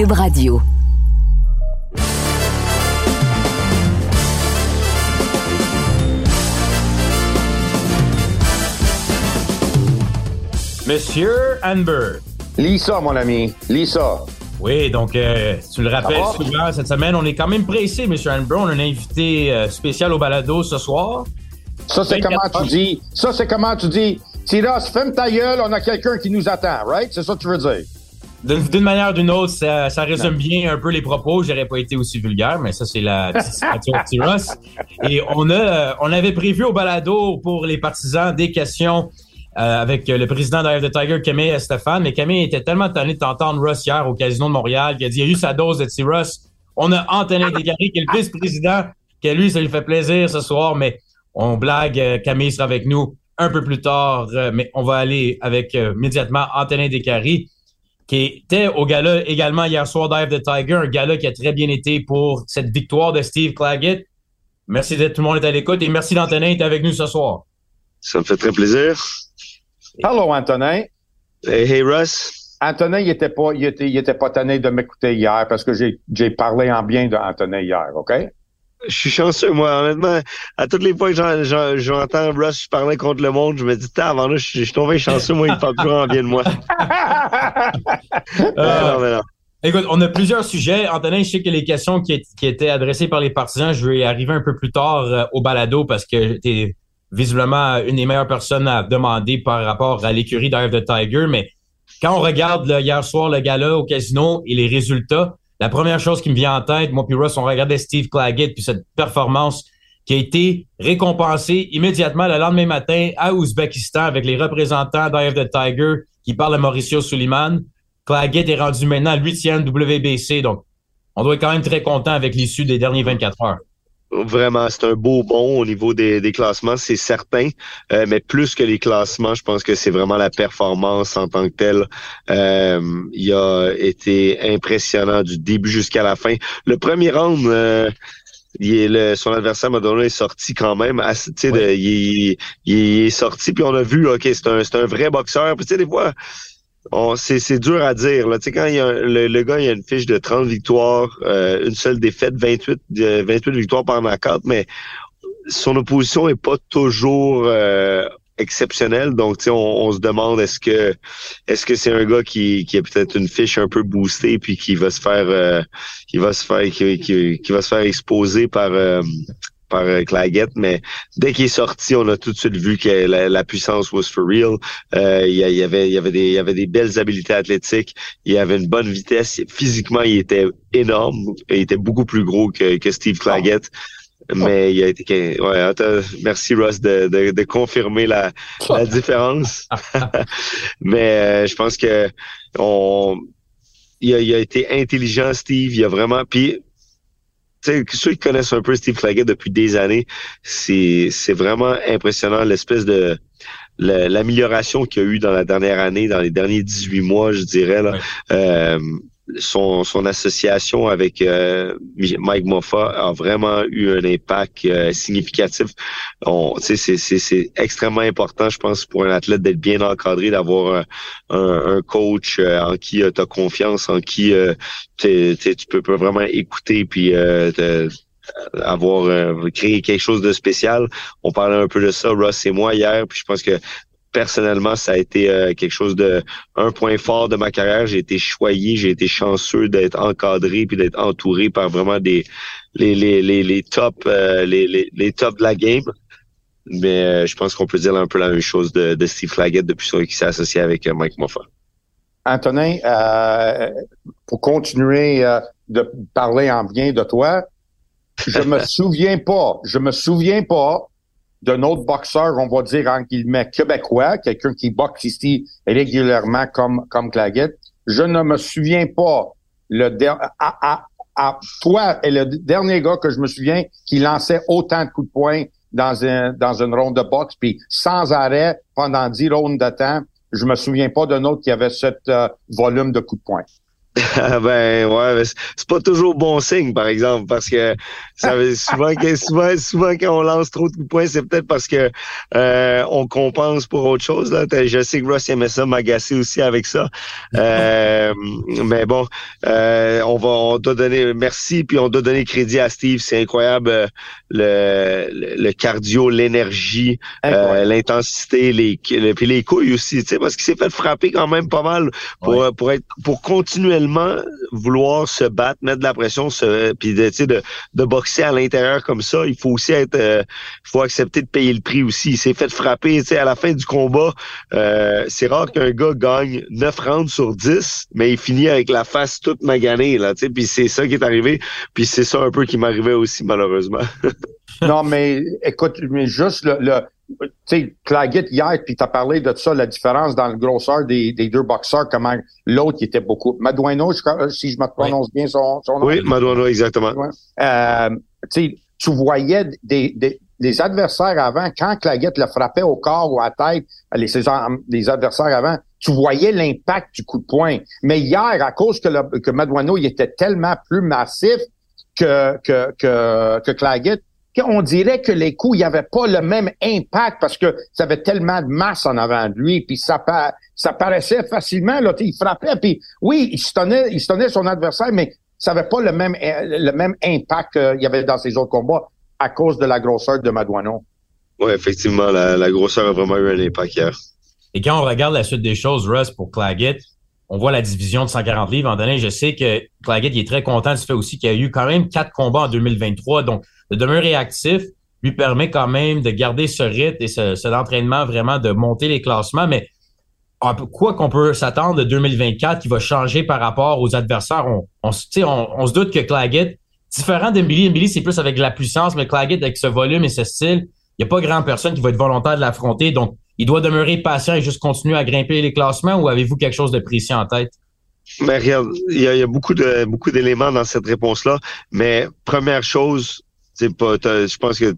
Cube Radio. Monsieur Amber. Lisa, mon ami. Lisa. Oui, donc euh, tu le rappelles souvent, cette semaine, on est quand même pressé, Monsieur Amber. On a un invité euh, spécial au balado ce soir. Ça, c'est comment tu dis? Ça, c'est comment tu dis? Tiras, ferme ta gueule, on a quelqu'un qui nous attend, right? C'est ça que tu veux dire? D'une manière ou d'une autre, ça, ça, résume bien un peu les propos. J'aurais pas été aussi vulgaire, mais ça, c'est la Tiras. Et on a, on avait prévu au balado pour les partisans des questions euh, avec le président d'Air de Tiger, Camille Stéphane. Mais Camille était tellement tanné de t'entendre Russ hier au Casino de Montréal qu'il a dit il a eu sa dose de T-Russ. On a Antonin Desgaris, qui est le vice-président, que lui, ça lui fait plaisir ce soir, mais on blague, euh, Camille sera avec nous un peu plus tard, euh, mais on va aller avec immédiatement Antonin Descaries, qui était au gala également hier soir d'Ive the Tiger, un gala qui a très bien été pour cette victoire de Steve Claggett. Merci d'être tout le monde est à l'écoute et merci d'Antonin d'être avec nous ce soir. Ça me fait très plaisir. Hello, Antonin. Hey, hey, Russ. Antonin, il était pas, il était, il était pas tanné de m'écouter hier parce que j'ai, j'ai parlé en bien d'Antonin hier, OK? Je suis chanceux, moi, honnêtement. À toutes les fois que j'entends Russ parler contre le monde, je me dis, avant là, je suis tombé chanceux, moi, il parle toujours en bien de moi. euh, non, mais non. Écoute, on a plusieurs sujets. Antonin, je sais que les questions qui, qui étaient adressées par les partisans, je vais y arriver un peu plus tard euh, au balado parce que t'es visiblement une des meilleures personnes à demander par rapport à l'écurie d'Ive the Tiger. Mais quand on regarde hier soir le gala au casino et les résultats, la première chose qui me vient en tête, moi puis Russ, on regardait Steve Claggett puis cette performance qui a été récompensée immédiatement le lendemain matin à Ouzbékistan avec les représentants d'Eye the Tiger qui parlent à Mauricio Suleiman. Claggett est rendu maintenant huitième WBC, donc on doit être quand même très content avec l'issue des derniers 24 heures. Vraiment, c'est un beau bond au niveau des, des classements, c'est certain. Euh, mais plus que les classements, je pense que c'est vraiment la performance en tant que telle. Euh, il a été impressionnant du début jusqu'à la fin. Le premier round, euh, il est le, son adversaire Madonna est sorti quand même. Assez, de, il, il, est sorti, puis on a vu, ok, c'est un, c'est un vrai boxeur. Puis tu sais, des fois c'est dur à dire. Là. Tu sais, quand il y a, le, le, gars il a une fiche de 30 victoires, euh, une seule défaite, 28, 28 victoires par knockout, mais son opposition est pas toujours euh, exceptionnelle. Donc, tu sais, on, on, se demande est-ce que est-ce que c'est un gars qui, qui a peut-être une fiche un peu boostée puis qui va se faire euh, qui va se faire qui, qui, va se faire exposer par par euh, Claggett, mais dès qu'il est sorti, on a tout de suite vu que la, puissance was for real. Euh, il, y avait, il y avait des, il y avait des belles habiletés athlétiques. Il avait une bonne vitesse. Physiquement, il était énorme. Il était beaucoup plus gros que, que Steve Claggett. Mais il a été. Ouais, merci Ross de, de, de confirmer la, la différence. mais euh, je pense que on il a, il a été intelligent, Steve. Il a vraiment. Puis sais, ceux qui connaissent un peu Steve Claggett depuis des années, c'est c'est vraiment impressionnant l'espèce de l'amélioration qu'il y a eu dans la dernière année, dans les derniers 18 mois, je dirais. Là. Euh, son, son association avec euh, Mike Moffat a vraiment eu un impact euh, significatif. C'est extrêmement important, je pense, pour un athlète d'être bien encadré, d'avoir un, un, coach euh, en qui tu as confiance, en qui tu peux, vraiment écouter puis avoir créé quelque chose de spécial. On parlait un peu de ça, Ross et moi hier, puis je pense que personnellement, ça a été euh, quelque chose de un point fort de ma carrière. J'ai été choyé, j'ai été chanceux d'être encadré puis d'être entouré par vraiment des les les les, les top euh, les, les les top de la game. Mais euh, je pense qu'on peut dire un peu la même chose de, de Steve Flaggett depuis qu'il s'est associé avec Mike Moffat. Antonin, pour continuer de parler en bien de toi, je me souviens pas, je me souviens pas d'un autre boxeur, on va dire en guillemets québécois, quelqu'un qui boxe ici régulièrement comme comme Claggett. Je ne me souviens pas le à, à, toi est le dernier gars que je me souviens qui lançait autant de coups de poing dans un dans une ronde de boxe puis sans arrêt pendant dix rondes de temps. Je me souviens pas d'un autre qui avait ce euh, volume de coups de poing. ben ouais, c'est pas toujours bon signe, par exemple, parce que ça souvent, souvent, souvent quand on lance trop de coups de poing, c'est peut-être parce que euh, on compense pour autre chose. Là. Je sais que Ross aimait ça m'agacer aussi avec ça. Euh, mais bon, euh, on va on doit donner merci, puis on doit donner crédit à Steve. C'est incroyable le, le, cardio, l'énergie, l'intensité, les, puis les couilles aussi, tu sais, parce qu'il s'est fait frapper quand même pas mal pour, pour être pour continuer vouloir se battre, mettre de la pression, se, puis de, de, de boxer à l'intérieur comme ça, il faut aussi être, euh, faut accepter de payer le prix aussi. Il s'est fait frapper, à la fin du combat, euh, c'est rare qu'un gars gagne 9 rounds sur 10, mais il finit avec la face toute maganée, là, tu sais, puis c'est ça qui est arrivé, puis c'est ça un peu qui m'arrivait aussi, malheureusement. non, mais écoute, mais juste le tu sais, Claggett hier, puis tu as parlé de ça, la différence dans le grosseur des, des deux boxeurs, comment l'autre qui était beaucoup. Madueno, si je me prononce bien son, son nom. Oui, Madueno, exactement. Euh, tu voyais des, des, des, adversaires avant, quand Claggett le frappait au corps ou à la tête, les, les adversaires avant, tu voyais l'impact du coup de poing. Mais hier, à cause que, le, que Madueno, il était tellement plus massif que, que, que, que Claggett, on dirait que les coups, il n'y avait pas le même impact parce que ça avait tellement de masse en avant de lui, puis ça, ça paraissait facilement, là, il frappait, puis oui, il se tenait, il se tenait son adversaire, mais ça n'avait pas le même, le même impact qu'il y avait dans ses autres combats à cause de la grosseur de Madouano. Oui, effectivement, la, grosseur a vraiment eu un impact hier. Et quand on regarde la suite des choses, Russ, pour Claggett, on voit la division de 140 livres. En donné, je sais que Claggett est très content du fait aussi qu'il y a eu quand même quatre combats en 2023. Donc, de demeurer actif lui permet quand même de garder ce rythme et ce, cet entraînement vraiment de monter les classements. Mais quoi qu'on peut s'attendre de 2024 qui va changer par rapport aux adversaires, on, se doute que Claggett, différent d'Emily, Emily, c'est plus avec la puissance, mais Claggett, avec ce volume et ce style, il n'y a pas grand personne qui va être volontaire de l'affronter. Donc, il doit demeurer patient et juste continuer à grimper les classements ou avez-vous quelque chose de précis en tête? Mais regarde, il y a, beaucoup d'éléments dans cette réponse-là. Mais première chose, c'est pas, je pense que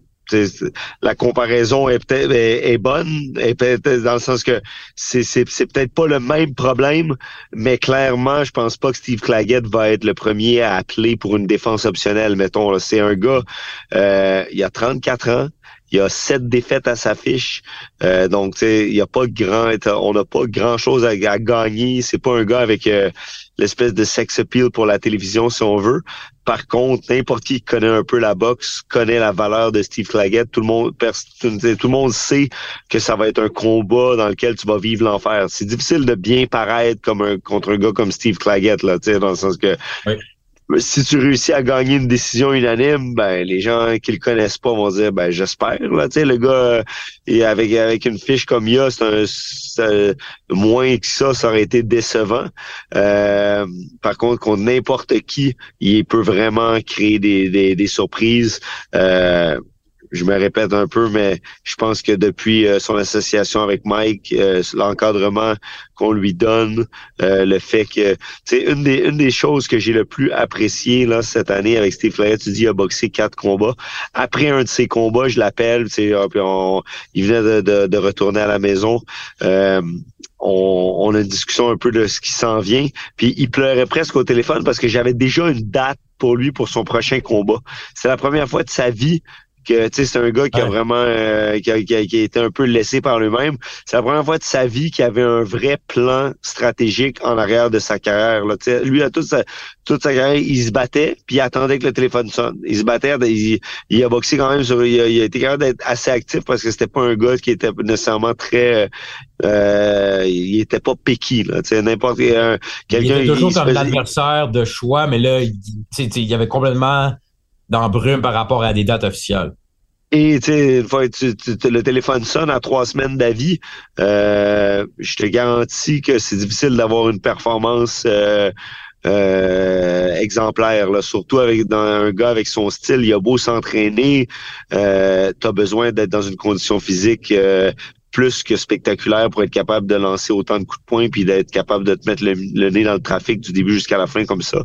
la comparaison est peut-être est, bonne, est peut-être dans le sens que c'est c'est peut-être pas le même problème, mais clairement, je pense pas que Steve Claggett va être le premier à appeler pour une défense optionnelle. Mettons, c'est un gars, euh, il a 34 ans, il a sept défaites à sa fiche. Euh, donc, il y a pas grand, on n'a pas grand chose à, gagner. C'est pas un gars avec euh, l'espèce de sex appeal pour la télévision, si on veut. Par contre, n'importe qui connaît un peu la boxe connaît la valeur de Steve Claggett. Tout le monde, tout le monde sait que ça va être un combat dans lequel tu vas vivre l'enfer. C'est difficile de bien paraître comme un contre un gars comme Steve Claggett là, dans le sens que si tu réussis à gagner une décision unanime, ben les gens qui le connaissent pas vont dire ben j'espère tu sais le gars et avec avec une fiche comme il a, c'est un moins que ça, ça aurait été décevant. Euh, par contre, contre n'importe qui, il peut vraiment créer des des, des surprises. Euh, je me répète un peu, mais je pense que depuis euh, son association avec Mike, euh, l'encadrement qu'on lui donne, euh, le fait que, c'est une des une des choses que j'ai le plus apprécié là cette année avec Steve Flair, tu dis il a boxé quatre combats. Après un de ses combats, je l'appelle, tu il venait de, de, retourner à la maison. On, on, a une discussion un peu de ce qui s'en vient. Puis il pleurait presque au téléphone parce que j'avais déjà une date pour lui pour son prochain combat. C'est la première fois de sa vie que c'est un gars qui a vraiment euh, qui, a, qui, a, été un peu laissé par lui-même. C'est la première fois de sa vie qu'il avait un vrai plan stratégique en arrière de sa carrière. Là. lui, à toute sa, toute sa carrière, il se battait, puis il attendait que le téléphone sonne. Il se battait, il, il a boxé quand même sur. Il a, il a été capable d'être assez actif parce que c'était pas un gars qui était nécessairement très. Euh, il était pas picky. N'importe quelqu'un. Il était toujours comme l'adversaire de choix, mais là, il, il y avait complètement dans brume par rapport à des dates officielles. Et tu tu, le téléphone sonne à trois semaines d'avis, euh, je te garantis que c'est difficile d'avoir une performance euh, euh, exemplaire, là, surtout avec un gars avec son style. Il a beau s'entraîner, tu as besoin d'être dans une condition physique plus que spectaculaire pour être capable de lancer autant de coups de poing puis d'être capable de te mettre le, nez dans le trafic du début jusqu'à la fin comme ça.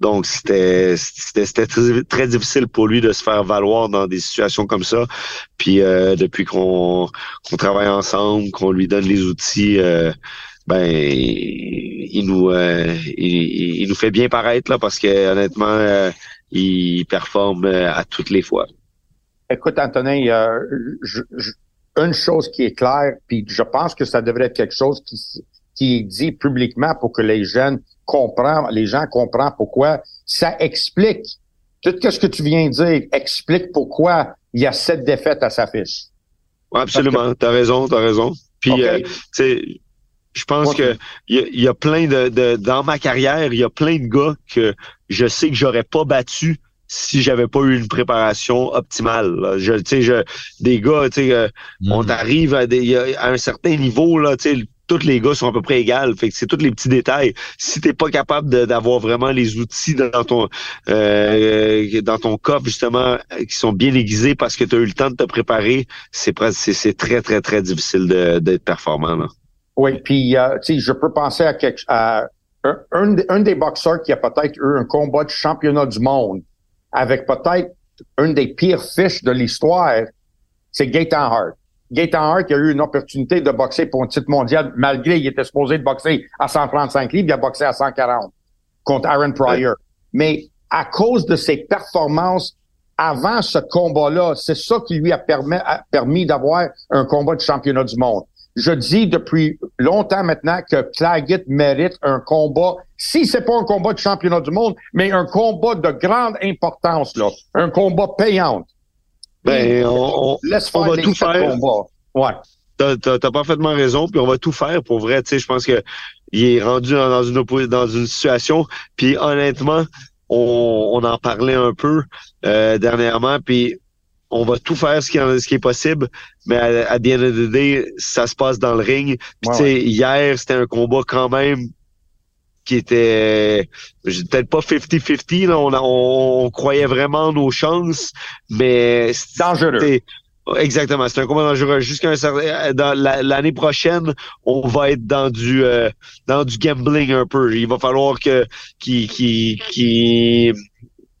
Donc c'était c'était très, très, difficile pour lui de se faire valoir dans des situations comme ça. Puis euh, depuis qu'on travaille ensemble, qu'on lui donne les outils, euh, ben il nous il, nous fait bien paraître là parce que honnêtement il performe à toutes les fois. Écoute, Antonin, une chose qui est claire, puis je pense que ça devrait être quelque chose qui, qui est dit publiquement pour que les jeunes comprennent, les gens comprennent pourquoi. Ça explique tout ce que tu viens de dire. Explique pourquoi il y a cette défaite à sa fiche. absolument. Tu T'as raison, t'as raison. Puis, euh, tu sais, je pense que il y, a plein de, de, dans ma carrière, il y a plein de gars que je sais que j'aurais pas battu si j'avais pas eu une préparation optimale. Je, je, des gars, tu sais, euh, on mm. arrive à, des, à un certain niveau là, tu sais, tous les gars sont à peu près égales. Fait que c'est tous les petits détails. Si t'es pas capable d'avoir vraiment les outils dans ton euh, dans ton coffre justement qui sont bien aiguisés parce que tu as eu le temps de te préparer, c'est c'est très très très difficile d'être performant. Là. Oui, puis euh, tu sais, je peux penser à, quelque, à un, un, des boxeurs qui a peut-être eu un combat de championnat du monde avec peut-être une des pires fiches de l'histoire, c'est Gaetan Hart. Gaetan Hart a eu une opportunité de boxer pour un titre mondial, malgré il était supposé de boxer à 135 livres, il a boxé à 140 contre Aaron Pryor. Mais à cause de ses performances avant ce combat-là, c'est ça qui lui a permis, a permis d'avoir un combat de championnat du monde je dis depuis longtemps maintenant que Claggett mérite un combat, si c'est pas un combat de championnat du monde, mais un combat de grande importance, là. Un combat payant. Ben, on, laisse faire va tout faire. Combat. Ouais. T'as, t'as, parfaitement raison, puis on va tout faire pour vrai. Tu sais, je pense que il est rendu dans une dans une situation. Puis honnêtement, on, on en parlait un peu euh, dernièrement. Puis on va tout faire ce qui, ce qui est possible, mais à, à the end ça se passe dans le ring. Puis tu sais, hier, c'était un combat quand même qui était peut-être pas 50-50, on, on, croyait vraiment nos chances, mais dangereux. Exactement, c'est un combat dangereux. Jusqu'à un certain, dans l'année prochaine, on va être dans du euh, dans du gambling un peu. Il va falloir que qui qui qui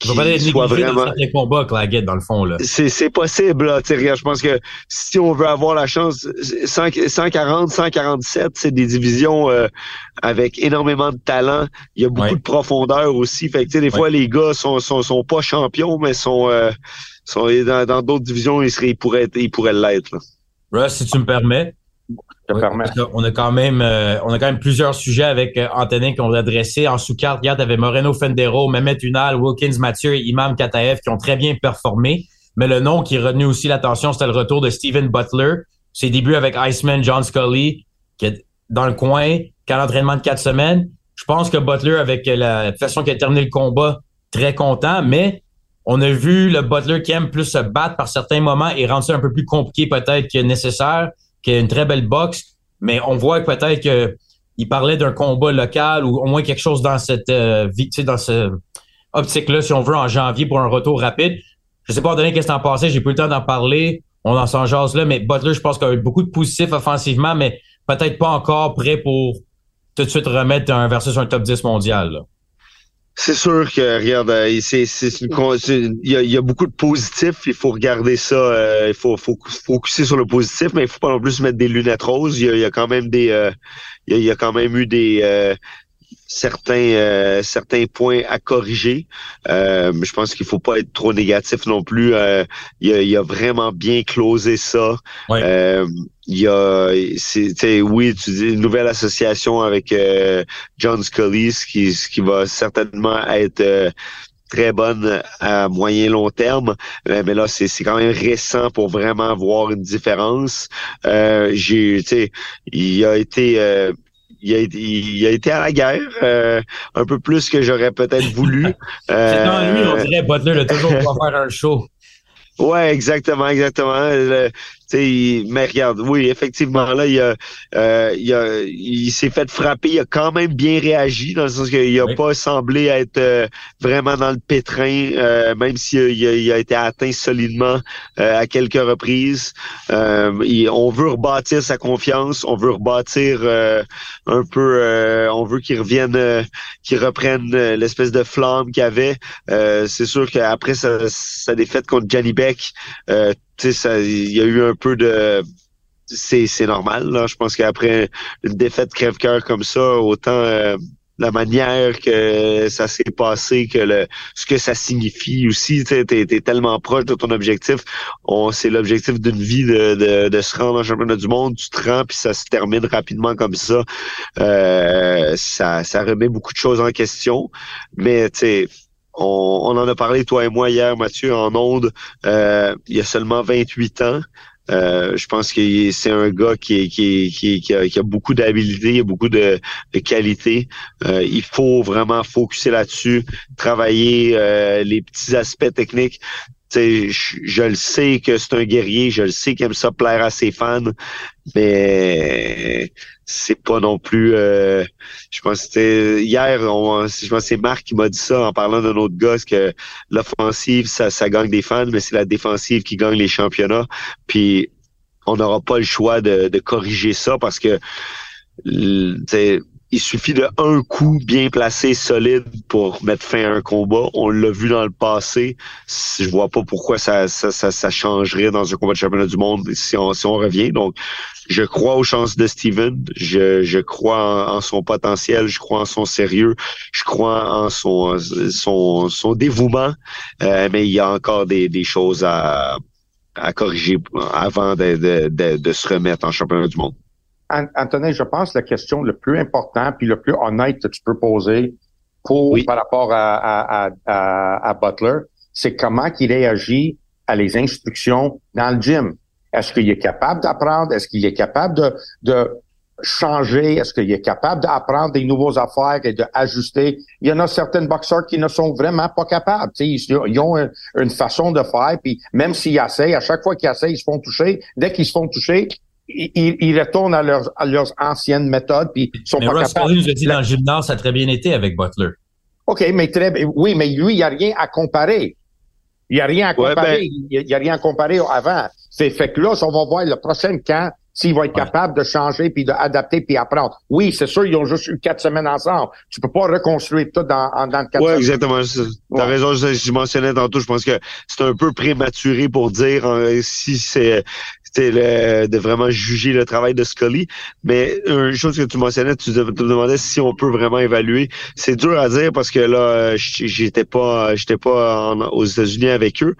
il va être soit vraiment... dans combats, Claggett, dans le fond. là. C'est possible. Là, je pense que si on veut avoir la chance, 140, 147, c'est des divisions euh, avec énormément de talent. Il y a beaucoup de profondeur aussi. Fait que, des fois, les gars sont, sont, sont pas champions, mais sont, euh, sont dans d'autres divisions, ils, seraient, ils pourraient, ils pourraient l'être. Russ, si tu me permets, on a quand même, euh, on a quand même plusieurs sujets avec euh, Antonin qu'on a adressé. En sous-carte, regarde, avait Moreno Fendero, Mehmet Unal, Wilkins Mathieu et Imam Kataev qui ont très bien performé. Mais le nom qui est retenu aussi l'attention, c'était le retour de Steven Butler. Ses débuts avec Iceman John Scully, qui est dans le coin, qui a l'entraînement de quatre semaines. Je pense que Butler, avec la façon qu'il a terminé le combat, très content, mais on a vu le Butler qui aime plus se battre par certains moments et rendre ça un peu plus compliqué peut-être que nécessaire qui a une très belle boxe, mais on voit peut-être qu'il parlait d'un combat local ou au moins quelque chose dans cette euh, dans ce optique-là, si on veut, en janvier pour un retour rapide. Je sais pas, donner qu'est-ce que t'en pensais, j'ai plus le temps d'en parler. On en s'en jase là, mais Butler, je pense qu'il a eu beaucoup de positifs offensivement, mais peut-être pas encore prêt pour tout de suite remettre un versus un top 10 mondial. C'est sûr que regarde, euh, c'est il y a, y a, beaucoup de positifs. Il faut regarder ça. Euh, il faut faut focuser sur le positif, mais il faut pas non plus mettre des lunettes roses. Il y a, quand même des euh, il, y a, quand même eu des certains certains points à corriger. je pense qu'il faut pas être trop négatif non plus. il, a, il, a, vraiment bien closé ça il y a c'est oui tu dis une nouvelle association avec euh, John Scully ce qui ce qui va certainement être euh, très bonne à moyen long terme euh, mais là c'est c'est quand même récent pour vraiment voir une différence j'ai tu sais il a été il a, il a été à la guerre, un peu plus que j'aurais peut-être voulu. c'est dans lui, on dirait Butler a toujours pouvoir faire un show. Ouais, exactement, exactement mais regarde, oui, effectivement, là, il, a, euh, il, a, il s'est fait frapper, il a quand même bien réagi, dans le sens qu'il a pas semblé être euh, vraiment dans le pétrin, euh, même s'il il a, été atteint solidement à quelques reprises. on veut rebâtir sa confiance, on veut rebâtir un peu, on veut qu'il revienne, qu'il reprenne l'espèce de flamme qu'il avait. C'est sûr qu'après sa, sa défaite contre Johnny Beck, il y a eu un peu de c'est c'est normal. Là. Je pense qu'après une défaite crève-cœur comme ça, autant euh, la manière que ça s'est passé, que le ce que ça signifie aussi, tu es, tellement proche de ton objectif. On c'est l'objectif d'une vie de, de, de, se rendre en championnat du monde. Tu te rends puis ça se termine rapidement comme ça. Euh, ça, ça remet beaucoup de choses en question. Mais tu sais on, on, en a parlé, toi et moi, hier, Mathieu, en onde. Euh, il y a seulement 28 ans. Euh, je pense que c'est un gars qui, qui, qui, qui, a, beaucoup d'habilité, beaucoup de, de qualité. Euh, il faut vraiment focuser là-dessus, travailler euh, les petits aspects techniques. Je, je le sais que c'est un guerrier, je le sais qu'il aime ça plaire à ses fans, mais c'est pas non plus euh, je pense que c'était hier on, je pense c'est Marc qui m'a dit ça en parlant d'un autre gars que l'offensive ça, ça gagne des fans mais c'est la défensive qui gagne les championnats. Puis on n'aura pas le choix de, de corriger ça parce que il suffit de un coup bien placé, solide pour mettre fin à un combat. On l'a vu dans le passé. Je vois pas pourquoi ça, ça, ça, changerait dans un combat de championnat du monde si on, si on revient. Donc, je crois aux chances de Steven. Je, je crois en, son potentiel. Je crois en son sérieux. Je crois en son, son, son dévouement. Euh, mais il y a encore des, des choses à, à corriger avant de, de, de se remettre en championnat du monde. Anthony, je pense que la question le plus importante puis le plus honnête que tu peux poser pour par rapport à, à, à, Butler, c'est comment il réagit à les instructions dans le gym. Est-ce qu'il est capable d'apprendre? Est-ce qu'il est capable de, de changer? Est-ce qu'il est capable d'apprendre des nouveaux affaires et d'ajuster? Il y en a certains boxeurs qui ne sont vraiment pas capables. Ils, ils ont une, façon de faire, puis même s'ils essayent, à chaque fois qu'ils essayent, ils se font toucher. Dès qu'ils se font toucher, ils, retournent à leurs, leurs anciennes méthodes puis ils sont mais pas capables. nous a dit dans le gymnase, ça a très bien été avec Butler. OK, mais très oui, mais lui, il n'y a rien à comparer. Il n'y a rien à comparer. Ben il n'y a, rien à comparer avant. C'est fait que là, on va voir le prochain camp s'il va être capable de changer puis d'adapter puis apprendre. Oui, c'est sûr, ils ont juste eu quatre semaines ensemble. Tu peux pas reconstruire tout dans, dans quatre ouais, exactement. Tu as raison, je, mentionnais tantôt, je pense que c'est un peu prématuré pour dire euh, si c'est de vraiment juger le travail de Scully. Mais une chose que tu mentionnais, tu te, demandais si on peut vraiment évaluer. C'est dur à dire parce que là, j'étais pas, j'étais pas aux États-Unis avec eux.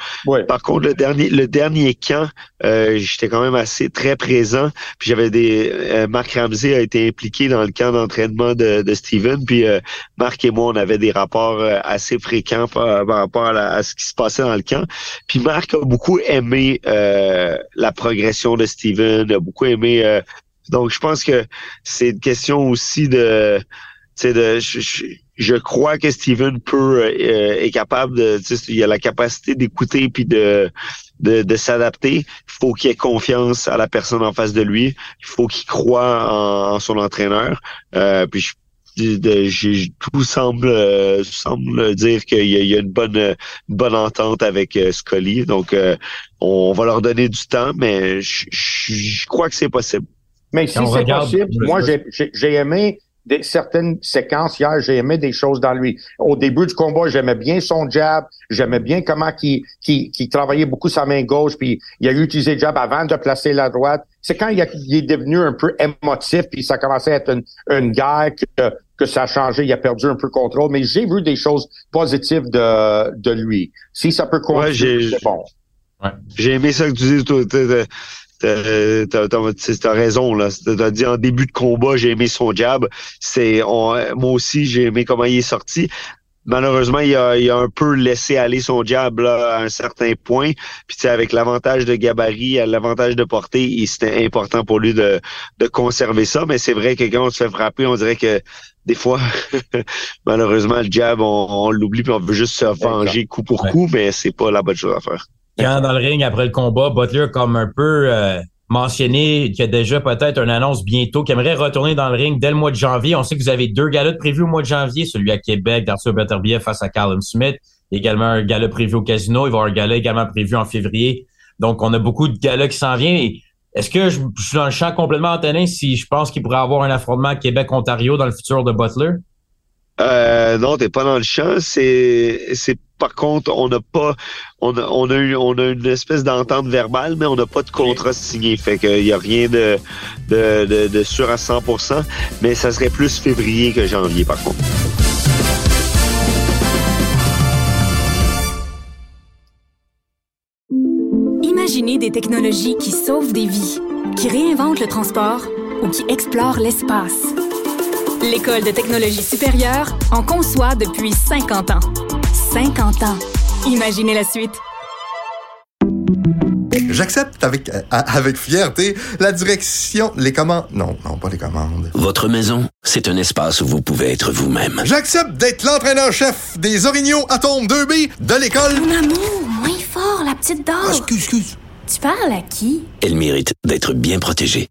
Par contre, le dernier, le dernier camp, euh, j'étais quand même assez très présent. Puis j'avais des, euh, Marc Ramsey a été impliqué dans le camp d'entraînement de, de Steven. Puis euh, Marc et moi, on avait des rapports assez fréquents par, rapport à, à, ce qui se passait dans le camp. Puis Marc a beaucoup aimé la progression de Steven, a beaucoup aimé. Euh, donc, je pense que c'est une question aussi de, de je, crois que Steven peut euh, est capable de, il a la capacité d'écouter puis de de, s'adapter. Il faut qu'il ait confiance à la personne en face de lui. Il faut qu'il croit en, son entraîneur. Euh, puis je, tout semble semble dire qu'il y, a une bonne une bonne entente avec Scully. Donc on va leur donner du temps, mais je, crois que c'est possible. Mais si c'est possible, moi, j'ai aimé des, certaines séquences hier, j'ai aimé des choses dans lui. Au début du combat, j'aimais bien son jab, j'aimais bien comment il, qui travaillait beaucoup sa main gauche, puis il a utilisé le jab avant de placer la droite. C'est quand il, est devenu un peu émotif, puis ça commençait à être une, une guerre que, que ça a changé, il a perdu un peu le contrôle. Mais j'ai vu des choses positives de, de lui. Si ça peut continuer, c'est bon. J'ai aimé ça que tu dis, toi, t'as raison là. T'as dit en début de combat, j'ai aimé son jab. C'est moi aussi, j'ai aimé comment il est sorti. Malheureusement, il a, il a un peu laissé aller son jab là, à un certain point. Puis avec l'avantage de gabarit, l'avantage de portée, c'était important pour lui de, de conserver ça. Mais c'est vrai que quand on se fait frapper, on dirait que des fois, malheureusement, le jab, on, l'oublie puis on veut juste se venger coup pour coup, mais c'est pas la bonne chose à faire. Quand dans le ring, après le combat, Butler comme un peu euh, mentionné qu'il y a déjà peut-être une annonce bientôt, qui aimerait retourner dans le ring dès le mois de janvier. On sait que vous avez deux galas prévus au mois de janvier, celui à Québec d'Arthur Beterbiev face à Callum Smith. également un gala prévu au casino. Il va y avoir un gala également prévu en février. Donc, on a beaucoup de galas qui s'en viennent. Est-ce que je, suis dans le champ complètement entonné si je pense qu'il pourrait avoir un affrontement Québec-Ontario dans le futur de Butler? Euh, non, t'es pas dans le champ. C'est par contre, on n'a pas, on a, on a, on a une espèce d'entente verbale, mais on n'a pas de contrat signé. Fait qu'il y a rien de, de, de, de sûr à 100%, mais ça serait plus février que janvier, par contre. Imaginez des technologies qui sauvent des vies, qui réinventent le transport ou qui explorent l'espace. L'École de technologie supérieure en conçoit depuis 50 ans. 50 ans. Imaginez la suite. J'accepte avec, euh, avec fierté la direction, les commandes. Non, non, pas les commandes. Votre maison, c'est un espace où vous pouvez être vous-même. J'accepte d'être l'entraîneur-chef des Orignaux Atomes 2B de l'école. Mon amour, moins fort, la petite dame. Ah, excuse, excuse. Tu parles à qui? Elle mérite d'être bien protégée.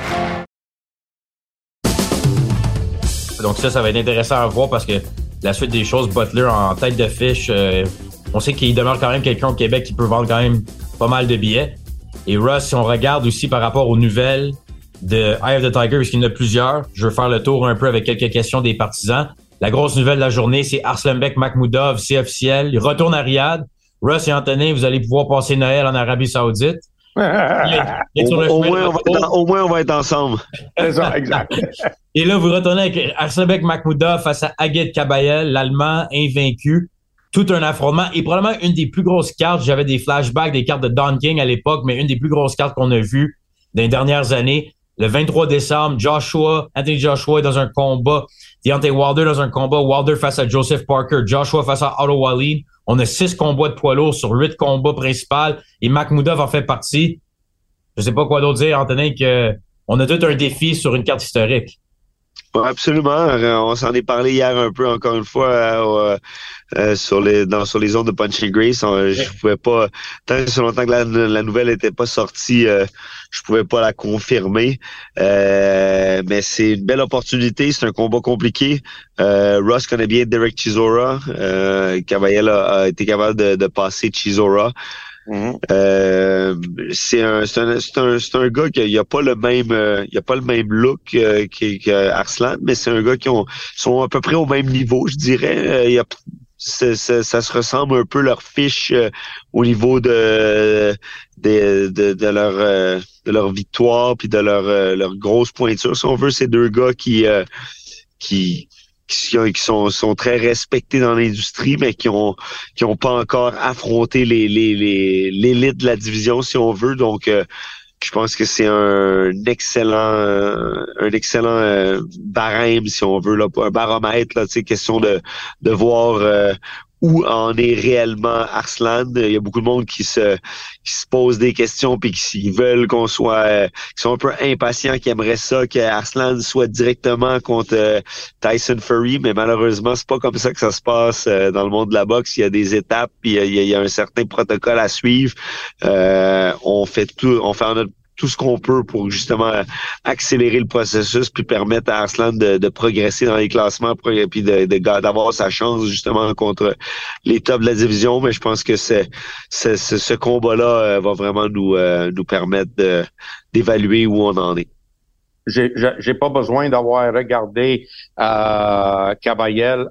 Donc ça, ça va être intéressant à voir parce que la suite des choses, Butler en tête de fiche, euh, on sait qu'il demeure quand même quelqu'un au Québec qui peut vendre quand même pas mal de billets. Et Russ, si on regarde aussi par rapport aux nouvelles de Eye of the Tiger, puisqu'il y en a plusieurs, je veux faire le tour un peu avec quelques questions des partisans. La grosse nouvelle de la journée, c'est Arslanbek Makhmoudov, c'est officiel. Il retourne à Riyad. Russ et Anthony, vous allez pouvoir passer Noël en Arabie Saoudite. Au, moins, on va être, ensemble. exact. Et là, vous retournez avec Arslanbek Makhmoudov face à Agit Kabayel, l'Allemand invaincu. Tout un affrontement et probablement une des plus grosses cartes. J'avais des flashbacks des cartes de Don King à l'époque, mais une des plus grosses cartes qu'on a vues dans les dernières années. Le 23 décembre, Joshua, Anthony Joshua est dans un combat. Deontay Wilder dans un combat. Wilder face à Joseph Parker. Joshua face à Otto Wallin. On a six combats de poids lourds sur huit combats principaux et Makhmoudov en fait partie. Je sais pas quoi d'autre dire, Anthony, que on a tout un défi sur une carte historique. Absolument. Euh, on s'en est parlé hier un peu, encore une fois, euh, euh, sur les dans sur les zones de Punching Grace. je pouvais pas, tant que longtemps que la, la nouvelle n'était pas sortie, je pouvais pas la confirmer. mais c'est une belle opportunité. C'est un combat compliqué. Ross connaît bien Derek Chisora. Euh, Cavalier a, été capable de, de passer Chisora. Mhm. Euh, c'est un, un, un, un, gars qui a pas le même euh, il a pas le même look euh, qu'Arslan, mais c'est un gars qui ont, sont à peu près au même niveau, je dirais. Il ça, ça, se ressemble un peu leur fiche au niveau de de, de, de leur de leur victoire puis de leur leur grosse pointure. Si on veut, ces deux gars qui qui qui, sont, sont, très respectés dans l'industrie, mais qui ont qui ont pas encore affronté les l'élite les, les, de la division, si on veut. Donc, euh, je pense que c'est un excellent un excellent euh, barème, si on veut, là, un baromètre, là, question de, de voir euh, où en est réellement Arslan. Il y a beaucoup de monde qui se qui se pose des questions puis qui veulent qu'on soit euh, qui sont un peu impatients, qui aimeraient ça que Arslan soit directement contre euh, Tyson Fury, mais malheureusement c'est pas comme ça que ça se passe euh, dans le monde de la boxe. Il y a des étapes, puis il y a, un certain protocole à suivre. on fait tout, on fait en notre tout ce qu'on peut pour justement accélérer le processus puis permettre à Arslan de, progresser dans les classements puis d'avoir sa chance justement contre les tops de la division. Mais je pense que c'est, ce combat-là euh, va vraiment nous, euh, nous permettre d'évaluer où on en est. J'ai, pas besoin d'avoir regardé euh,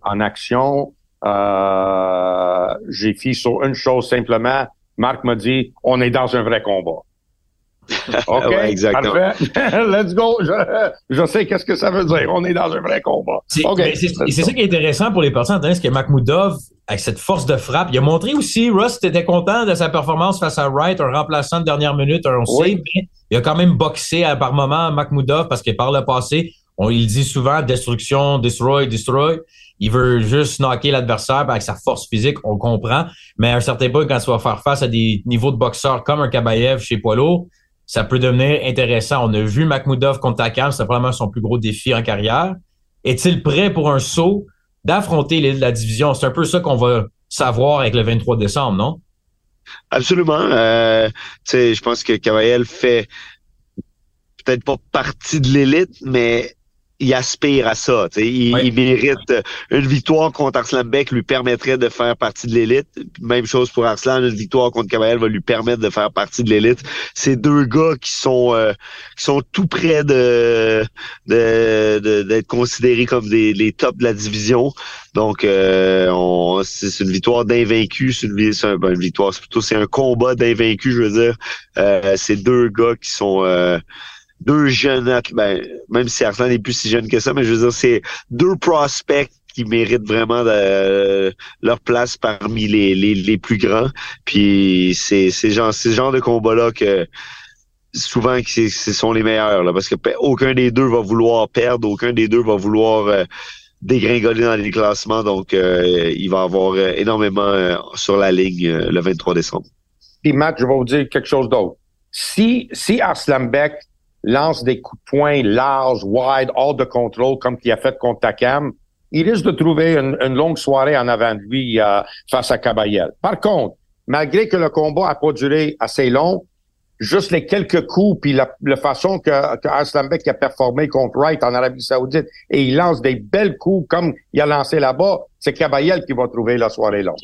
en action. Euh, j'ai fait sur une chose simplement. Marc m'a dit, on est dans un vrai combat. OK, exactement. Let's go. Je, sais qu'est-ce que ça veut dire. On est dans un vrai combat. C'est ça qui est intéressant pour les personnes, c'est que Makhmoudov, avec cette force de frappe, il a montré aussi, Russ était content de sa performance face à Wright, un remplaçant de dernière minute, un oui. il a quand même boxé à, par moment Makhmoudov parce que par le passé, on il dit souvent destruction, destroy, destroy. Il veut juste knocker l'adversaire avec sa force physique, on comprend. Mais à un certain point, quand tu vas faire face à des niveaux de boxeurs comme un Kabayev chez Poilo, ça peut devenir intéressant. On a vu Makhmoudov contre Takam, c'est probablement son plus gros défi en carrière. Est-il prêt pour un saut d'affronter la division? C'est un peu ça qu'on va savoir avec le 23 décembre, non? Absolument. Euh, je pense que Cavaliel fait peut-être pas partie de l'élite, mais il aspire à ça. Il, il, mérite une victoire contre Arslan Beck lui permettrait de faire partie de l'élite. Même chose pour Arslan, une victoire contre Cavaliel va lui permettre de faire partie de l'élite. C'est deux gars qui sont euh, qui sont tout près de d'être considérés comme des les tops de la division. Donc euh, c'est une victoire d'invaincu, c'est une, ben, une, victoire, c'est plutôt c'est un combat d'invaincu, je veux dire. Euh, c'est deux gars qui sont euh, deux jeunes ben, même si Arslan n'est plus si jeune que ça, mais je veux dire, c'est deux prospects qui méritent vraiment de, leur place parmi les, les, les plus grands. Puis c'est ces genre, ces genre de combats-là que souvent ce sont les meilleurs, là, parce que aucun des deux va vouloir perdre, aucun des deux va vouloir euh, dégringoler dans les classements. Donc, euh, il va avoir euh, énormément sur la ligne le 23 décembre. Puis Matt, je vais vous dire quelque chose d'autre. Si, si Arslan Beck lance des coups de poing larges, wide, hors de contrôle, comme qu'il a fait contre Takam, il risque de trouver une, longue soirée en avant de lui euh, face à Caballel. Par contre, malgré que le combat a pas duré assez long, juste les quelques coups puis la, façon que, que a performé contre Wright en Arabie Saoudite et il lance des belles coups comme il a lancé là-bas, c'est Caballel qui va trouver la soirée longue.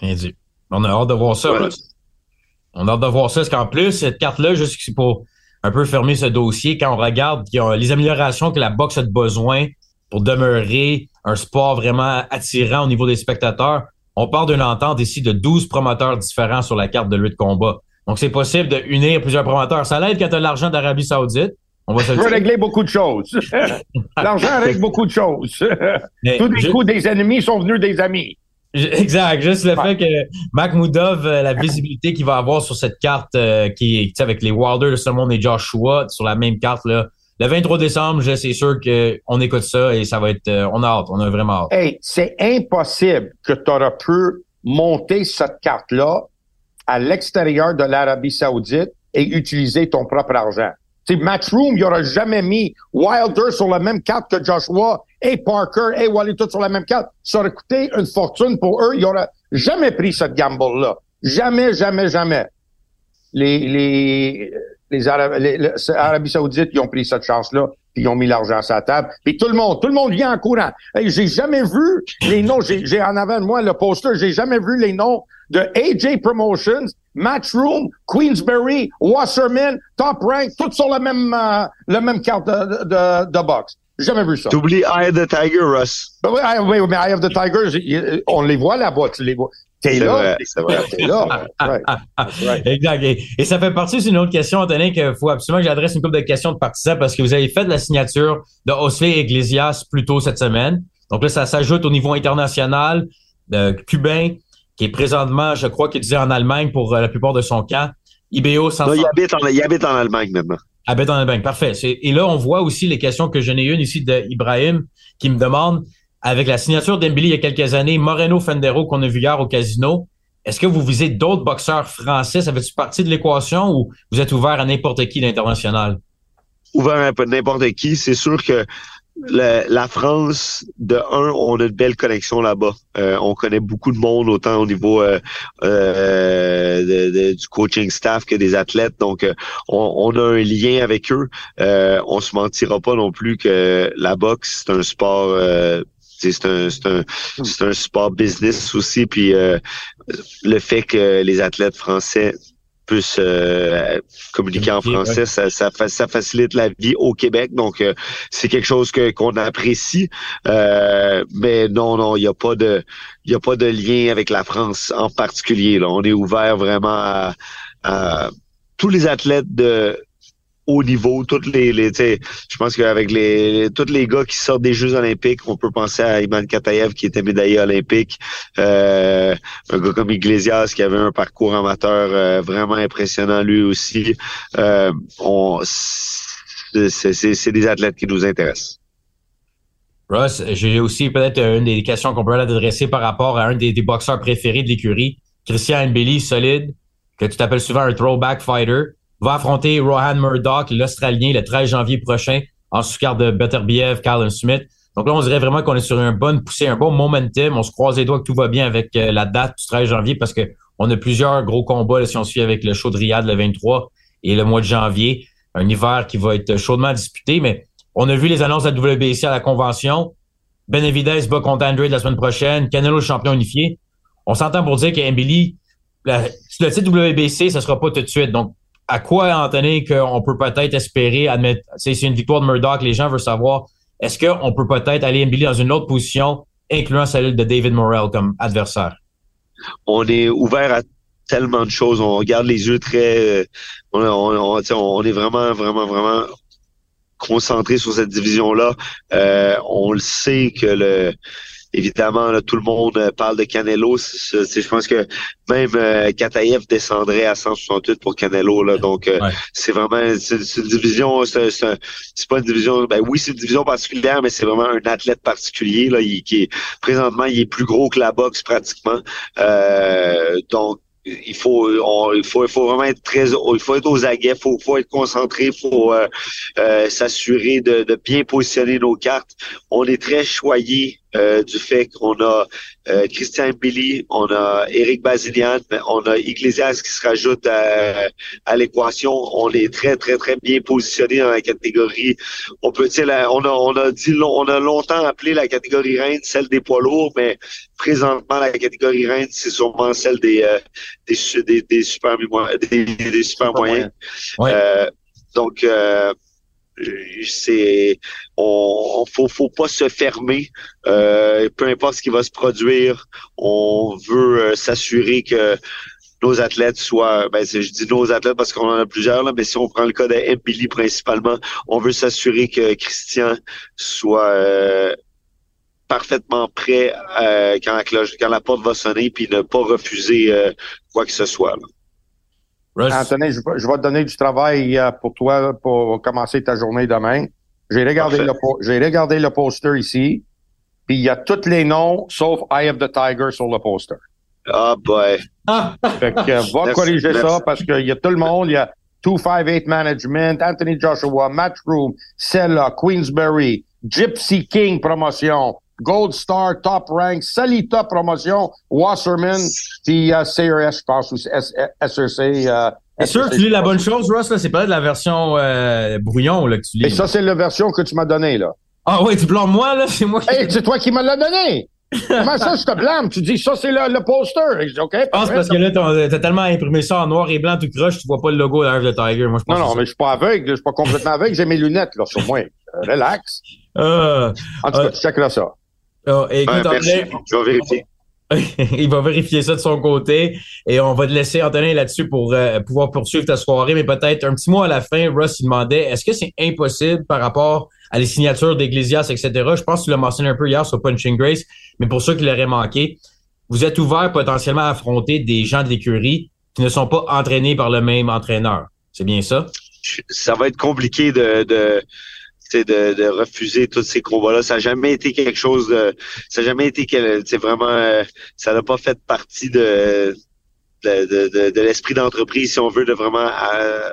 Rien dit. On a hâte de voir ça. On a hâte de voir ça, parce qu'en plus, cette carte-là, juste pour un peu fermer ce dossier quand on regarde les améliorations que la boxe a besoin pour demeurer un sport vraiment attirant au niveau des spectateurs. On parle d'une entente ici de 12 promoteurs différents sur la carte de lutte combat. Donc, c'est possible de unir plusieurs promoteurs. Ça l'aide quand tu as l'argent d'Arabie Saoudite. On va se peut régler beaucoup de choses. l'argent règle beaucoup de choses. Tous les coups des ennemis sont venus des amis. Exact. Juste le fait que Makhmoudov, euh, la visibilité qu'il va avoir sur cette carte euh, qui est avec les Wilder de ce monde et Joshua sur la même carte là. Le 23 décembre, c'est sûr qu'on écoute ça et ça va être. Euh, on a hâte, on a vraiment hâte. Hey, c'est impossible que tu auras pu monter cette carte-là à l'extérieur de l'Arabie Saoudite et utiliser ton propre argent. C'est Matchroom, il n'aurait jamais mis Wilder sur la même carte que Joshua et Parker et Wally tout sur la même carte. Ça aurait coûté une fortune pour eux. Ils n'auraient jamais pris cette gamble-là. Jamais, jamais, jamais. Les, les, les, Arabes, les, Saoudite, ils ont pris cette chance-là, ils ont mis l'argent sur la table. Puis tout le monde, tout le monde vient en courant. J'ai jamais vu les noms, j'ai en avant de moi le poster, j'ai jamais vu les noms de AJ Promotions, Matchroom, Queensberry, Wasserman, Top Rank, toutes sur la même, euh, même carte de, de, de boxe. Jamais vu ça. T'oublies Eye of the Tiger, Russ. Ben oui, oui, mais Eye of the Tiger, on les voit là-bas, tu les vois. T'es là. C'est vrai, t'es là. Exact. Et, ça fait partie d'une autre question, Anthony, qu'il faut absolument que j'adresse une couple de questions de partisans parce que vous avez fait de la signature de Oswey Iglesias plus tôt cette semaine. Donc là, ça s'ajoute au niveau international, de cubain, qui est présentement, je crois qu'il disait en Allemagne pour euh, la plupart de son camp. IBO sans. il, habite en, il habite en Allemagne maintenant. Habite en Allemagne, parfait. Et là, on voit aussi les questions que j'en ai une ici d'Ibrahim qui me demande, avec la signature d'Embili il y a quelques années, Moreno Fendero qu'on a vu hier au casino, est-ce que vous visez d'autres boxeurs français? Ça fait-tu partie de l'équation ou vous êtes ouvert à n'importe qui d'international? Ouvert à n'importe qui. C'est sûr que la, France, de un, on a une belle connexion là-bas. Euh, on connaît beaucoup de monde, autant au niveau euh, euh, du coaching staff que des athlètes. Donc, on, a un lien avec eux. on se mentira pas non plus que la boxe, c'est un sport c'est un, un, un sport business aussi. Puis le fait que les athlètes français puissent euh, communiquer en français, ça, ça, ça, facilite la vie au Québec. Donc, euh, c'est quelque chose que qu'on apprécie. Euh, mais non, non, il n'y a pas de il y a pas de lien avec la France en particulier. Là. On est ouvert vraiment à tous les athlètes de haut niveau. Toutes les, les je pense qu'avec les tous les gars qui sortent des Jeux Olympiques, on peut penser à Iman Katayev qui était médaillé olympique, euh, un gars comme Iglesias qui avait un parcours amateur euh, vraiment impressionnant lui aussi. Euh, on, c'est des athlètes qui nous intéressent. Russ, j'ai aussi peut-être une des questions qu'on peut adresser par rapport à un des, boxeurs préférés de l'écurie, Christian Mbili, solide, que tu t'appelles souvent un throwback fighter va affronter Rohan Murdoch, l'Australien, le 13 janvier prochain, en sous-carte de Beterbiev, Carlin Smith. Donc là, on dirait vraiment qu'on est sur une bonne poussée, un bon momentum. On se croise les doigts que tout va bien avec euh, la date du 13 janvier parce que On a plusieurs gros combats, si on suit avec le show Riyad le 23 et le mois de janvier. Un hiver qui va être chaudement disputé, mais on a vu les annonces de la WBC à la convention. Benavidez bat contre Android la semaine prochaine. Canelo champion unifié. On s'entend pour dire que Mbili, le titre WBC, ça sera pas tout de suite. Donc, à quoi, Anthony, qu'on peut peut-être espérer admettre, c'est une victoire de Murdoch, les gens veulent savoir, est-ce qu'on peut peut-être aller Mbili dans une autre position, incluant celle de David Morrell comme adversaire? On est ouvert à tellement de choses. On regarde les yeux très, euh, on est vraiment, vraiment, vraiment concentré sur cette division-là. Euh, on le sait que le évidemment, tout le monde parle de Canelo. je pense que même euh, Katayev descendrait à 168 pour Canelo. Là, donc, euh, c'est vraiment c'est, une division. C'est, pas une division. Ben oui, c'est une division particulière, mais c'est vraiment un athlète particulier là, qui est présentement, il est plus gros que la boxe pratiquement. Euh, donc il faut, il faut, il faut vraiment être très, il faut être aux aguets, il faut, faut être concentré, il faut euh, euh, s'assurer de, de, bien positionner nos cartes. On est très choyé euh, du fait qu'on a euh, Christian Billy, on a Eric Bazilian, on a Iglesias qui se rajoute à, à l'équation. On est très, très, très bien positionné dans la catégorie. On peut dire, on a, on a dit, on a longtemps appelé la catégorie reine celle des poids lourds, mais présentement, la catégorie reine, c'est sûrement celle des, euh, des, des, des, super, des, des super moyens. Euh, donc, euh, c'est on, faut faut pas se fermer. Euh, peu importe ce qui va se produire on veut euh, s'assurer que nos athlètes soient ben je dis nos athlètes parce qu'on en a plusieurs là mais si on prend le cas de Billy principalement on veut s'assurer que Christian soit euh, parfaitement prêt quand la cloche quand la porte va sonner puis ne pas refuser quoi que ce soit Anthony, je, je, vais te donner du travail euh, pour toi pour commencer ta journée demain. J'ai regardé, le, j'ai regardé le poster ici, puis il y a tous les noms sauf Eye of the Tiger sur le poster. Ah, oh boy. fait que va corriger ça parce qu'il y a tout le monde. Il y a 258 Management, Anthony Joshua, Matchroom, Sella, Queensberry, Gypsy King Promotion, Gold Star, Top Rank, Salita Promotion, Wasserman, puis uh, CRS, je pense, ou SRC. Euh, c'est sûr que tu lis la bonne chose, Ross, là, c'est pas de la version euh, brouillon là, que tu lis. Et ça, c'est la version que tu m'as donnée, là. Ah oui, tu blâmes moi, là, c'est moi qui... Hey, c'est toi qui m'as l'a donné! Comment ça, je te blâme? Tu dis, ça, c'est le, le poster. Je dis, OK. Je pense parce que là, t'as tellement imprimé ça en noir et blanc, tout croche, tu vois pas le logo de the Tiger. Moi, je pense non, non, mais je suis pas aveugle, je suis pas complètement aveugle, j'ai mes lunettes, là, sur moi. relax. Euh, en tout cas, tu checkeras ça. Oh, écoute, je vais vérifier. il va vérifier ça de son côté et on va te laisser Antonin là-dessus pour euh, pouvoir poursuivre ta soirée. Mais peut-être un petit mot à la fin, Russ il demandait est-ce que c'est impossible par rapport à les signatures d'Ecclesias, etc. Je pense que tu l'as mentionné un peu hier sur Punching Grace, mais pour ceux qui l'auraient manqué, vous êtes ouvert potentiellement à affronter des gens de l'écurie qui ne sont pas entraînés par le même entraîneur. C'est bien ça? Ça va être compliqué de, de de, de, refuser tous ces combats-là. Ça n'a jamais été quelque chose de. Ça n'a jamais été c'est vraiment euh, ça n'a pas fait partie de de, de, de l'esprit d'entreprise, si on veut, de vraiment euh,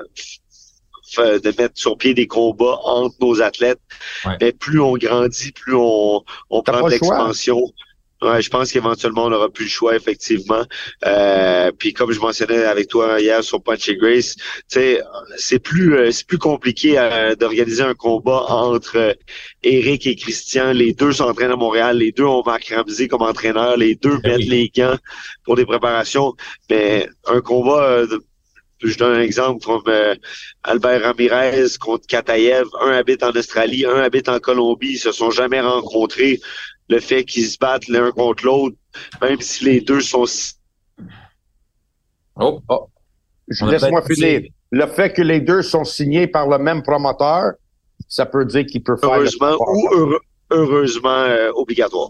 de mettre sur pied des combats entre nos athlètes. Mais plus on grandit, plus on, on prend de l'expansion. Ouais, je pense qu'éventuellement, on n'aura plus le choix, effectivement. Euh, puis comme je mentionnais avec toi hier sur Punch et Grace, c'est plus euh, c'est plus compliqué euh, d'organiser un combat entre euh, Eric et Christian. Les deux s'entraînent à Montréal, les deux ont Marc Ramsey comme entraîneur, les deux ben mettent les gants pour des préparations. Mais un combat je donne un exemple comme Albert Ramirez contre Katayev. Un habite en Australie, un habite en Colombie. Ils se sont jamais rencontrés le fait qu'ils se battent l'un contre l'autre, même si les deux sont. Oh, oh. Laisse-moi finir. Le fait que les deux sont signés par le même promoteur, ça peut dire qu'il peut faire. Heureusement ou heureusement euh, obligatoire.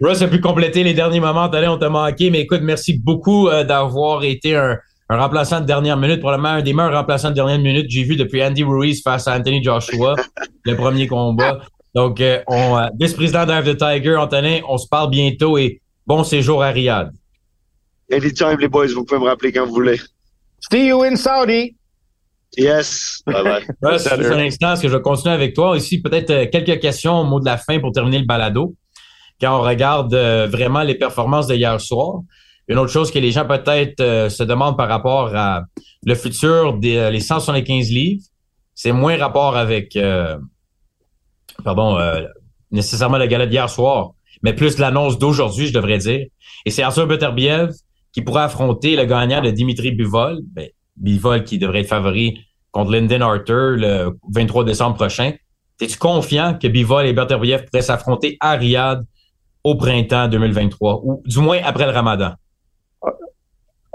Russ a pu compléter les derniers moments. Allez, on t'a manqué, mais écoute, merci beaucoup euh, d'avoir été un, un, remplaçant de dernière minute, probablement un des meilleurs remplaçants de dernière minute que j'ai vu depuis Andy Ruiz face à Anthony Joshua, le premier combat. Donc, euh, on, euh, vice-président d'Ave the Tiger, Antonin, on se parle bientôt et bon séjour à Riyad. Anytime, les boys, vous pouvez me rappeler quand vous voulez. See you in Saudi. Yes. Bye bye. C'est un instant, que je vais continuer avec toi. Ici, peut-être euh, quelques questions au mot de la fin pour terminer le balado. Quand on regarde vraiment les performances de hier soir, Une autre chose que les gens peut-être euh, se demandent par rapport à le futur des euh, les 175 livres, c'est moins rapport avec, euh, pardon, euh, nécessairement le gala d'hier soir, mais plus l'annonce d'aujourd'hui, je devrais dire. Et c'est Arthur Beterbiev qui pourra affronter le gagnant de Dimitri Bivol. Ben, Bivol qui devrait être favori contre Lyndon Arthur le 23 décembre prochain. Es-tu confiant que Bivol et Beterbiev pourraient s'affronter à Riyad au printemps 2023 ou du moins après le Ramadan?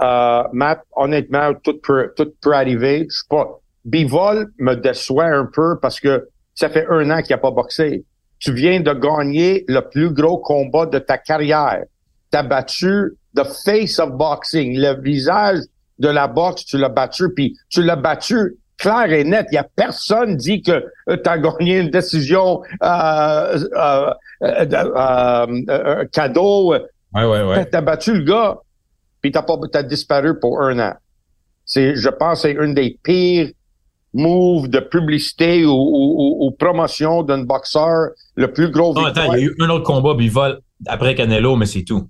Euh, Matt, honnêtement, tout peut, tout peut arriver. Je sais pas. Bivol me déçoit un peu parce que ça fait un an qu'il n'a pas boxé. Tu viens de gagner le plus gros combat de ta carrière. Tu as battu the face of boxing, le visage de la boxe, tu l'as battu, puis tu l'as battu clair et net. Il y a personne dit que tu as gagné une décision euh, euh, euh, cadeau. Ouais, ouais, ouais. Tu as battu le gars, puis t'as pas t'as disparu pour un an. C'est, je pense, c'est une des pires moves de publicité ou, ou, ou promotion d'un boxeur, le plus gros. Non, attends, il y a eu un autre combat bivol après Canelo, mais c'est tout.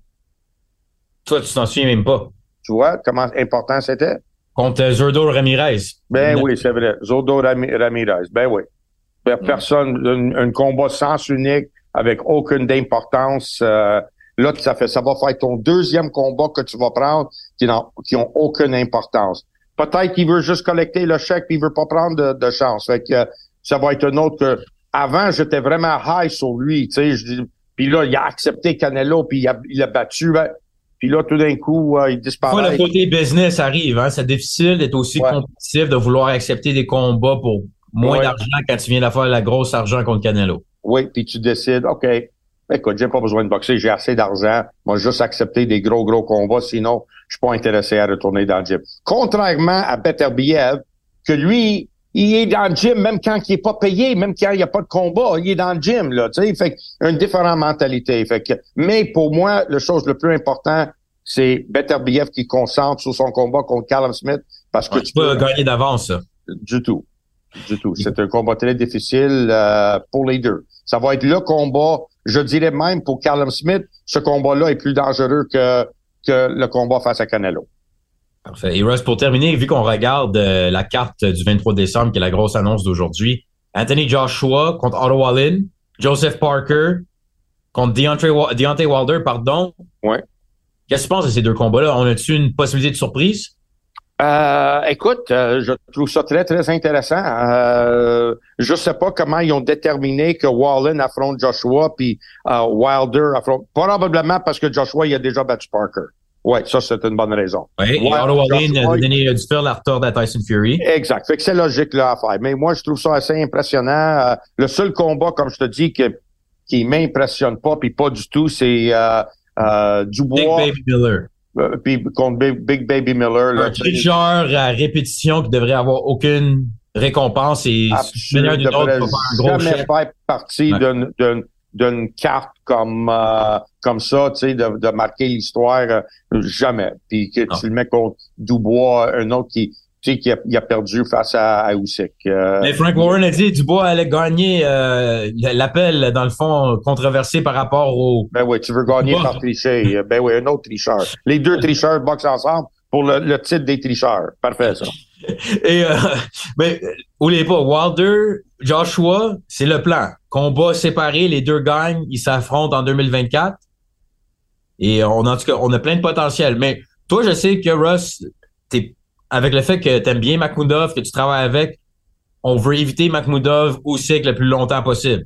Toi, tu t'en souviens même pas. Tu vois comment important c'était? Contre Zurdo Ramirez. Ben oui, c'est vrai. Zurdo Ramirez. Ben oui. Personne, un, un, combat sens unique avec aucune d'importance. Euh, là, ça fait, ça va faire ton deuxième combat que tu vas prendre qui n'ont, qui ont aucune importance. Peut-être qu'il veut juste collecter le chèque puis il veut pas prendre de, de chance. Fait que ça va être un autre que, avant, j'étais vraiment high sur lui, tu sais, je dis, puis là, il a accepté Canelo puis il a, il a battu, ben, puis là, tout d'un coup, euh, il disparaît. Fois, le côté business arrive, hein. C'est difficile d'être aussi ouais. compétitif, de vouloir accepter des combats pour moins ouais. d'argent quand tu viens de faire la grosse argent contre Canelo. Oui, puis tu décides, OK, écoute, j'ai pas besoin de boxer, j'ai assez d'argent. Moi, juste accepter des gros, gros combats, sinon, je suis pas intéressé à retourner dans le gym. Contrairement à Beterbiev, que lui, il est dans le gym même quand il est pas payé, même quand il n'y a pas de combat, il est dans le gym, là, tu sais. Fait une différente mentalité. Fait que, mais pour moi, la chose le plus important, c'est Beterbiev qui concentre sur son combat contre Callum Smith parce que ouais, tu peux gagner d'avance, ça. Du tout. Du tout. C'est un combat très difficile euh, pour les deux. Ça va être le combat, je dirais même pour Callum Smith, ce combat-là est plus dangereux que, que le combat face à Canelo. Parfait. Et Russ, pour terminer, vu qu'on regarde euh, la carte du 23 décembre, qui est la grosse annonce d'aujourd'hui, Anthony Joshua contre Otto Wallin, Joseph Parker contre Deontay, Deontay Wilder, pardon. Ouais. Qu'est-ce que tu penses de ces deux combats-là? On a-tu une possibilité de surprise? Euh, écoute, euh, je trouve ça très, très intéressant. Euh, je sais pas comment ils ont déterminé que Wallin affronte Joshua, puis euh, Wilder affronte... Probablement parce que Joshua, il a déjà battu Parker. Oui, ça, c'est une bonne raison. Oui, Otto Wallin a donné du faire la retard à Tyson Fury. Exact. Fait que c'est logique, là, à faire. Mais moi, je trouve ça assez impressionnant. le seul combat, comme je te dis, que, qui m'impressionne pas, puis pas du tout, c'est euh, Dubois. Big Baby Miller. Euh, puis contre Big, Baby Miller. Là, un tricheur à répétition qui devrait avoir aucune récompense et d'une autre un gros jamais faire partie ouais. d'une d'une carte comme euh, comme ça, tu sais, de, de marquer l'histoire, euh, jamais. Puis que tu le mets contre Dubois, un autre qui tu sais, qui a, il a perdu face à, à Usyk. Euh, Mais Frank Warren a dit Dubois allait gagner euh, l'appel, dans le fond, controversé par rapport au... Ben oui, tu veux gagner par tricher. Ben oui, un autre tricheur. Les deux tricheurs boxent ensemble pour le, le titre des tricheurs. Parfait, ça. Et, euh, mais, oubliez pas, Wilder, Joshua, c'est le plan. Combat séparé, les deux gagnent, ils s'affrontent en 2024. Et on, en tout cas, on a plein de potentiel. Mais toi, je sais que Russ, t'es avec le fait que tu aimes bien Makhmoudov, que tu travailles avec, on veut éviter Makhmoudov aussi le plus longtemps possible.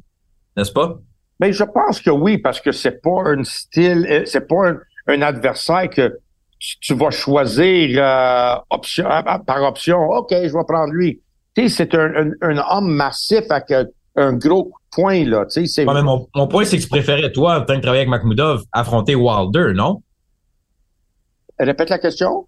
N'est-ce pas? Mais je pense que oui, parce que c'est pas un style, c'est pas un, un, adversaire que tu vas choisir euh, option, par option. OK, je vais prendre lui. Tu sais, c'est un, un, un, homme massif avec un gros point, là. Tu sais, ouais, mon, mon, point, c'est que tu préférais, toi, en tant que travailler avec Makhmoudov, affronter Wilder, non? Répète la question?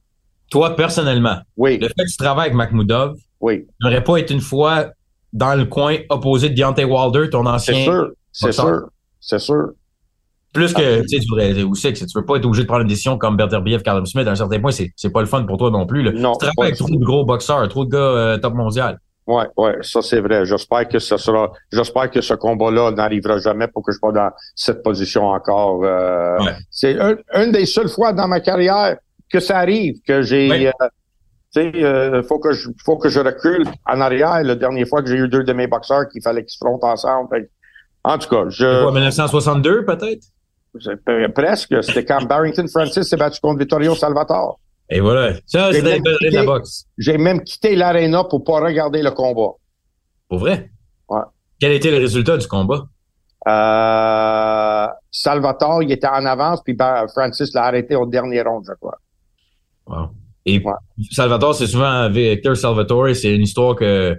Toi, personnellement, oui. le fait que tu travailles avec Makhmoudov, oui. n'aurait pas été une fois dans le coin opposé de Deontay Wilder, ton ancien. C'est sûr, c'est sûr, c'est sûr. Plus que, ah, tu sais, tu voudrais aussi que tu veux pas être obligé de prendre une décision comme Beterbiev, Callum Smith, à un certain point, c'est, c'est pas le fun pour toi non plus. Là. Non. Tu travailles avec trop de gros boxeurs, trop de gars euh, top mondial. Ouais, ouais, ça c'est vrai. J'espère que ce sera, j'espère que ce combat-là n'arrivera jamais pour que je sois dans cette position encore. Euh, C'est une des seules fois dans ma carrière que ça arrive, que j'ai, euh, tu sais, euh, faut que je, faut que je recule en arrière. La dernière fois que j'ai eu deux de mes boxeurs qu'il fallait qu'ils se frontent ensemble. En tout cas, je. Quoi, 1962 peut-être? Presque. C'était quand Barrington Francis s'est battu contre Vittorio Salvatore. Et voilà. Ça, c'est de la boxe. J'ai même quitté l'aréna pour pas regarder le combat. Pour vrai? Ouais. Quel était le résultat du combat? Euh, Salvatore, il était en avance, puis Francis l'a arrêté au dernier round, je crois. Wow. Et Salvatore, c'est souvent Victor Salvatore, c'est une histoire que.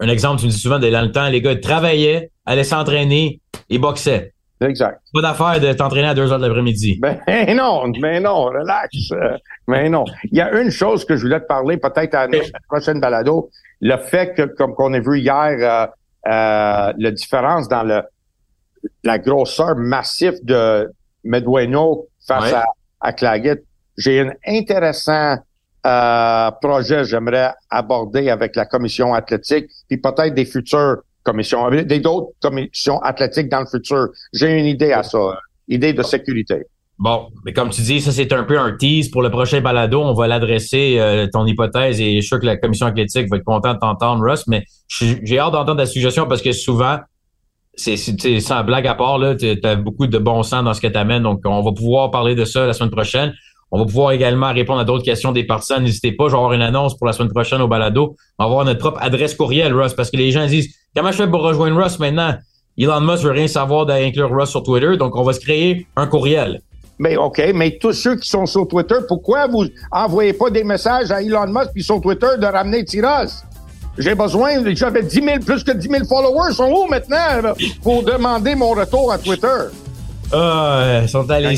Un exemple, tu me dis souvent, dans le temps, les gars travaillaient, allaient s'entraîner et boxaient. Exact. Pas d'affaire de t'entraîner à 2 heures de l'après-midi. Ben non, mais non, relax. mais non. Il y a une chose que je voulais te parler, peut-être à la prochaine balado, le fait que, comme qu'on a vu hier, euh, euh, la différence dans le la grosseur massive de Medueno face à, à Claggett. J'ai un intéressant euh, projet j'aimerais aborder avec la commission athlétique, puis peut-être des futurs commissions, des d'autres commissions athlétiques dans le futur. J'ai une idée à ça, idée de sécurité. Bon, mais comme tu dis, ça c'est un peu un tease pour le prochain balado. On va l'adresser euh, ton hypothèse et je suis sûr que la commission athlétique va être contente de t'entendre, Russ. Mais j'ai hâte d'entendre ta suggestion parce que souvent, c'est sans blague à part là, tu as beaucoup de bon sens dans ce que tu amènes. Donc, on va pouvoir parler de ça la semaine prochaine. On va pouvoir également répondre à d'autres questions des partisans. N'hésitez pas, je vais avoir une annonce pour la semaine prochaine au balado. On va avoir notre propre adresse courriel, Russ, parce que les gens disent Comment je fais pour rejoindre Russ maintenant? Elon Musk veut rien savoir d'inclure Russ sur Twitter, donc on va se créer un courriel. Mais OK, mais tous ceux qui sont sur Twitter, pourquoi vous envoyez pas des messages à Elon Musk puis sur Twitter de ramener Tiras? J'ai besoin, j'avais 10 000, plus que 10 000 followers, sont où maintenant pour demander mon retour à Twitter? Ah, ils sont allés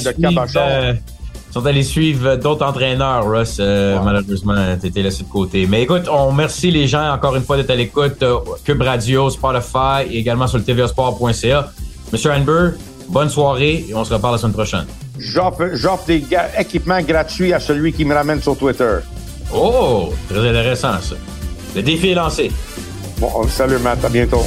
sont allés suivre d'autres entraîneurs, Russ. Euh, Malheureusement, tu été laissé de côté. Mais écoute, on remercie les gens encore une fois d'être à l'écoute. Euh, Cube Radio, Spotify et également sur le tvsport.ca. Monsieur Hanber, bonne soirée et on se reparle la semaine prochaine. J'offre des équipements gratuits à celui qui me ramène sur Twitter. Oh, très intéressant ça. Le défi est lancé. Bon, salut Matt, à bientôt.